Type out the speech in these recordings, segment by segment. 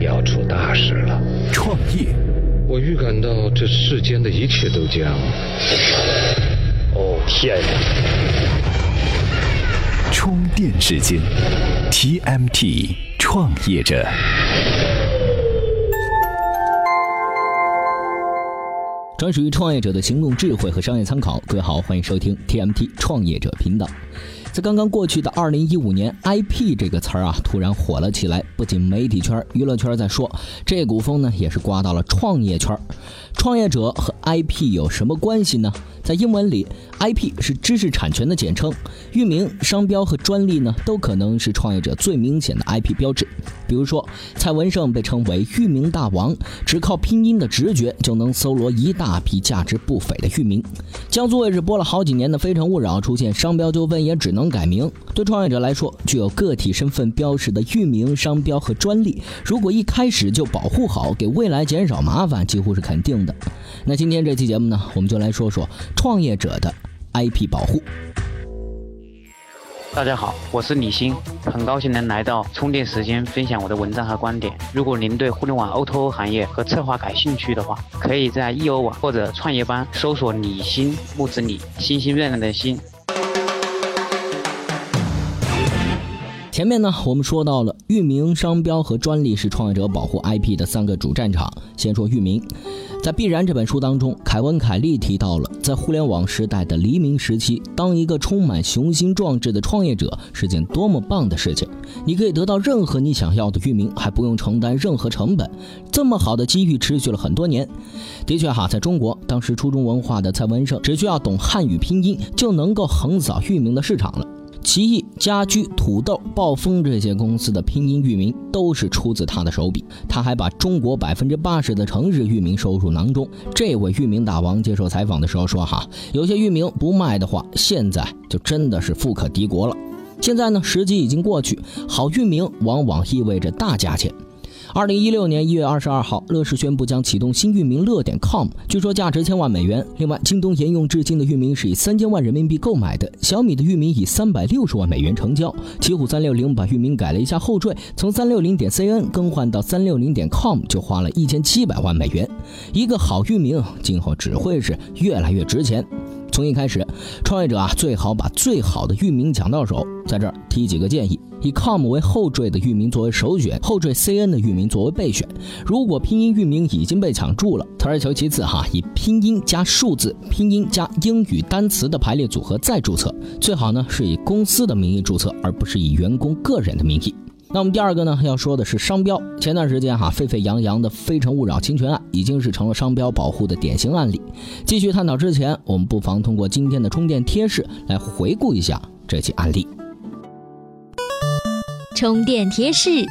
要出大事了。创业，我预感到这世间的一切都将……哦天呀！充电时间，TMT 创业者。专属于创业者的行动智慧和商业参考。各位好，欢迎收听 TMT 创业者频道。在刚刚过去的二零一五年，IP 这个词儿啊突然火了起来。不仅媒体圈、娱乐圈在说，这股风呢也是刮到了创业圈。创业者和 IP 有什么关系呢？在英文里，IP 是知识产权的简称，域名、商标和专利呢都可能是创业者最明显的 IP 标志。比如说，蔡文胜被称为域名大王，只靠拼音的直觉就能搜罗一大批价值不菲的域名。江苏卫视播了好几年的《非诚勿扰》出现商标纠纷，也只能改名。对创业者来说，具有个体身份标识的域名、商标和专利，如果一开始就保护好，给未来减少麻烦，几乎是肯定的。那今天这期节目呢，我们就来说说创业者的 IP 保护。大家好，我是李欣，很高兴能来到充电时间分享我的文章和观点。如果您对互联网 O2O 行业和策划感兴趣的话，可以在易欧网或者创业班搜索“李欣木子李欣欣润润的欣”。前面呢，我们说到了域名、商标和专利是创业者保护 IP 的三个主战场。先说域名。在《必然》这本书当中，凯文·凯利提到了，在互联网时代的黎明时期，当一个充满雄心壮志的创业者是件多么棒的事情。你可以得到任何你想要的域名，还不用承担任何成本。这么好的机遇持续了很多年。的确哈，在中国，当时初中文化的蔡文胜只需要懂汉语拼音，就能够横扫域名的市场了。奇异家居、土豆、暴风这些公司的拼音域名都是出自他的手笔。他还把中国百分之八十的城市域名收入囊中。这位域名大王接受采访的时候说：“哈，有些域名不卖的话，现在就真的是富可敌国了。现在呢，时机已经过去，好域名往往意味着大价钱。”二零一六年一月二十二号，乐视宣布将启动新域名乐点 com，据说价值千万美元。另外，京东沿用至今的域名是以三千万人民币购买的，小米的域名以三百六十万美元成交。奇虎三六零把域名改了一下后缀，从三六零点 cn 更换到三六零点 com 就花了一千七百万美元。一个好域名，今后只会是越来越值钱。从一开始，创业者啊最好把最好的域名抢到手。在这儿提几个建议：以 com 为后缀的域名作为首选，后缀 cn 的域名作为备选。如果拼音域名已经被抢注了，退而求其次哈，以拼音加数字、拼音加英语单词的排列组合再注册。最好呢是以公司的名义注册，而不是以员工个人的名义。那我们第二个呢，要说的是商标。前段时间哈，沸沸扬扬的《非诚勿扰》侵权案，已经是成了商标保护的典型案例。继续探讨之前，我们不妨通过今天的充电贴士来回顾一下这起案例。充电贴士。《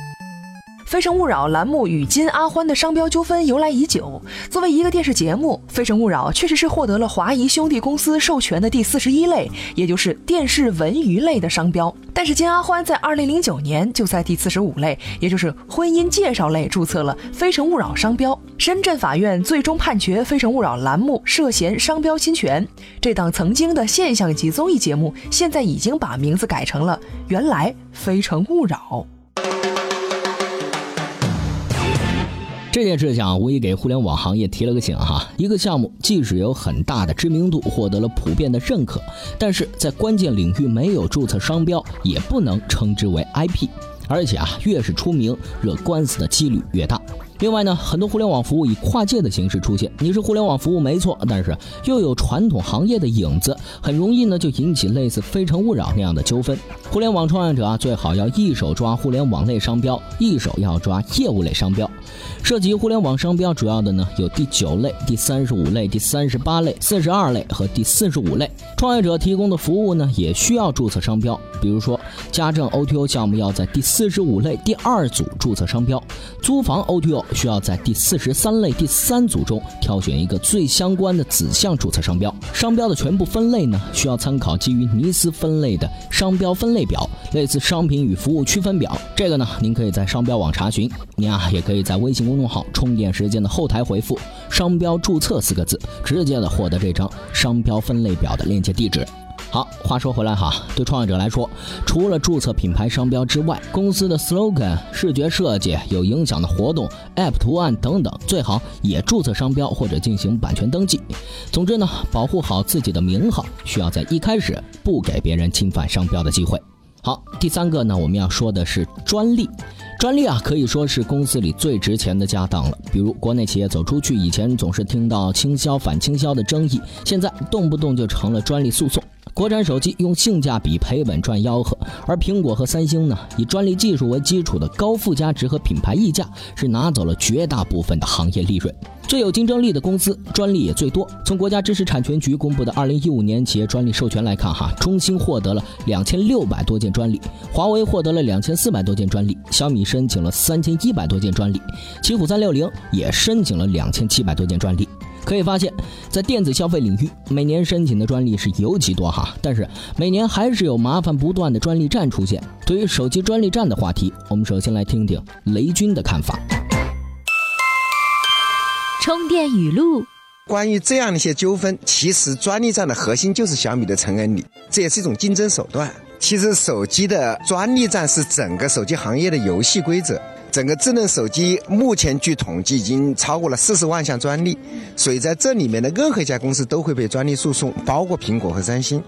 非诚勿扰》栏目与金阿欢的商标纠纷由来已久。作为一个电视节目，《非诚勿扰》确实是获得了华谊兄弟公司授权的第四十一类，也就是电视文娱类的商标。但是金阿欢在二零零九年就在第四十五类，也就是婚姻介绍类注册了《非诚勿扰》商标。深圳法院最终判决《非诚勿扰》栏目涉嫌商标侵权。这档曾经的现象级综艺节目，现在已经把名字改成了“原来非诚勿扰”。这件事情啊无疑给互联网行业提了个醒哈。一个项目即使有很大的知名度，获得了普遍的认可，但是在关键领域没有注册商标，也不能称之为 IP。而且啊，越是出名，惹官司的几率越大。另外呢，很多互联网服务以跨界的形式出现。你是互联网服务没错，但是又有传统行业的影子，很容易呢就引起类似《非诚勿扰》那样的纠纷。互联网创业者啊，最好要一手抓互联网类商标，一手要抓业务类商标。涉及互联网商标主要的呢有第九类、第三十五类、第三十八类、四十二类和第四十五类。创业者提供的服务呢也需要注册商标，比如说家政 O2O 项目要在第四十五类第二组注册商标，租房 O2O。需要在第四十三类第三组中挑选一个最相关的子项注册商标。商标的全部分类呢，需要参考基于尼斯分类的商标分类表，类似商品与服务区分表。这个呢，您可以在商标网查询。您啊，也可以在微信公众号“充电时间”的后台回复“商标注册”四个字，直接的获得这张商标分类表的链接地址。好，话说回来哈，对创业者来说，除了注册品牌商标之外，公司的 slogan、视觉设计、有影响的活动、app 图案等等，最好也注册商标或者进行版权登记。总之呢，保护好自己的名号，需要在一开始不给别人侵犯商标的机会。好，第三个呢，我们要说的是专利。专利啊，可以说是公司里最值钱的家当了。比如国内企业走出去，以前总是听到倾销反倾销的争议，现在动不动就成了专利诉讼。国产手机用性价比赔本赚吆喝，而苹果和三星呢，以专利技术为基础的高附加值和品牌溢价，是拿走了绝大部分的行业利润。最有竞争力的公司专利也最多。从国家知识产权局公布的二零一五年企业专利授权来看，哈，中兴获得了两千六百多件专利，华为获得了两千四百多件专利，小米申请了三千一百多件专利，奇虎三六零也申请了两千七百多件专利。可以发现，在电子消费领域，每年申请的专利是尤其多哈，但是每年还是有麻烦不断的专利战出现。对于手机专利战的话题，我们首先来听听雷军的看法。充电语录：关于这样的一些纠纷，其实专利战的核心就是小米的成恩礼，这也是一种竞争手段。其实手机的专利战是整个手机行业的游戏规则。整个智能手机目前据统计已经超过了四十万项专利，所以在这里面的任何一家公司都会被专利诉讼，包括苹果和三星。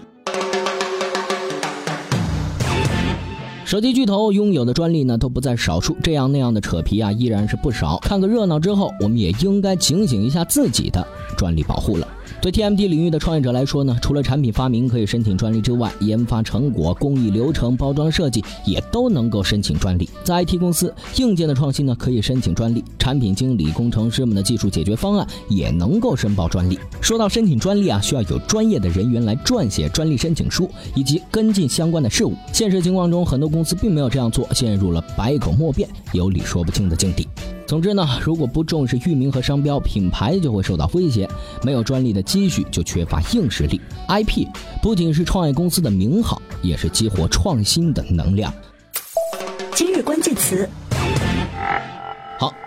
手机巨头拥有的专利呢都不在少数，这样那样的扯皮啊依然是不少。看个热闹之后，我们也应该警醒一下自己的专利保护了。对 TMD 领域的创业者来说呢，除了产品发明可以申请专利之外，研发成果、工艺流程、包装设计也都能够申请专利。在 IT 公司，硬件的创新呢可以申请专利，产品经理、工程师们的技术解决方案也能够申报专利。说到申请专利啊，需要有专业的人员来撰写专利申请书以及跟进相关的事务。现实情况中，很多公司并没有这样做，陷入了百口莫辩、有理说不清的境地。总之呢，如果不重视域名和商标，品牌就会受到威胁；没有专利的积蓄，就缺乏硬实力。IP 不仅是创业公司的名号，也是激活创新的能量。今日关键词。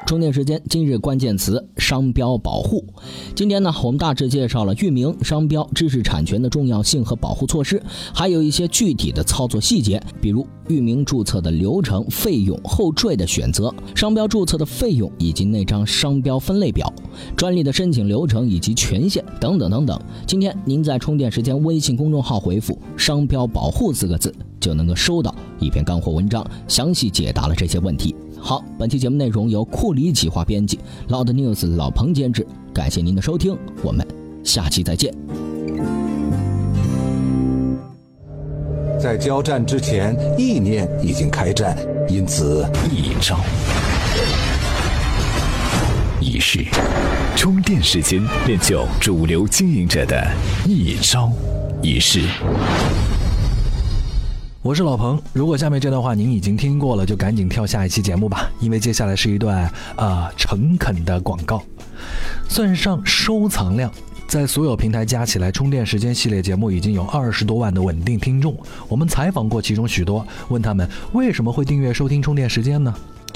充电时间。今日关键词：商标保护。今天呢，我们大致介绍了域名、商标、知识产权的重要性和保护措施，还有一些具体的操作细节，比如域名注册的流程、费用、后缀的选择、商标注册的费用以及那张商标分类表、专利的申请流程以及权限等等等等。今天您在充电时间微信公众号回复“商标保护”四个字，就能够收到一篇干货文章，详细解答了这些问题。好，本期节目内容由库里企划编辑老的 News 老彭监制。感谢您的收听，我们下期再见。在交战之前，意念已经开战，因此一招一式，充电时间练就主流经营者的一招一式。我是老彭，如果下面这段话您已经听过了，就赶紧跳下一期节目吧，因为接下来是一段啊诚恳的广告。算上收藏量，在所有平台加起来，充电时间系列节目已经有二十多万的稳定听众。我们采访过其中许多，问他们为什么会订阅收听充电时间呢？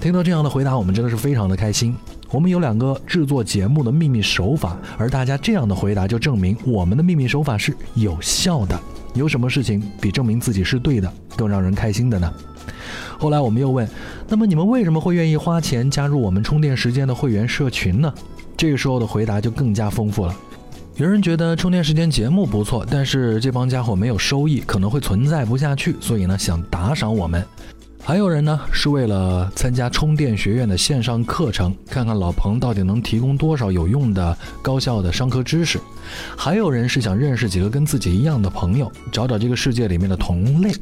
听到这样的回答，我们真的是非常的开心。我们有两个制作节目的秘密手法，而大家这样的回答就证明我们的秘密手法是有效的。有什么事情比证明自己是对的更让人开心的呢？后来我们又问，那么你们为什么会愿意花钱加入我们充电时间的会员社群呢？这个时候的回答就更加丰富了。有人觉得充电时间节目不错，但是这帮家伙没有收益，可能会存在不下去，所以呢想打赏我们。还有人呢，是为了参加充电学院的线上课程，看看老彭到底能提供多少有用的、高效的商科知识；还有人是想认识几个跟自己一样的朋友，找找这个世界里面的同类。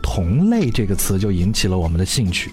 同类这个词就引起了我们的兴趣。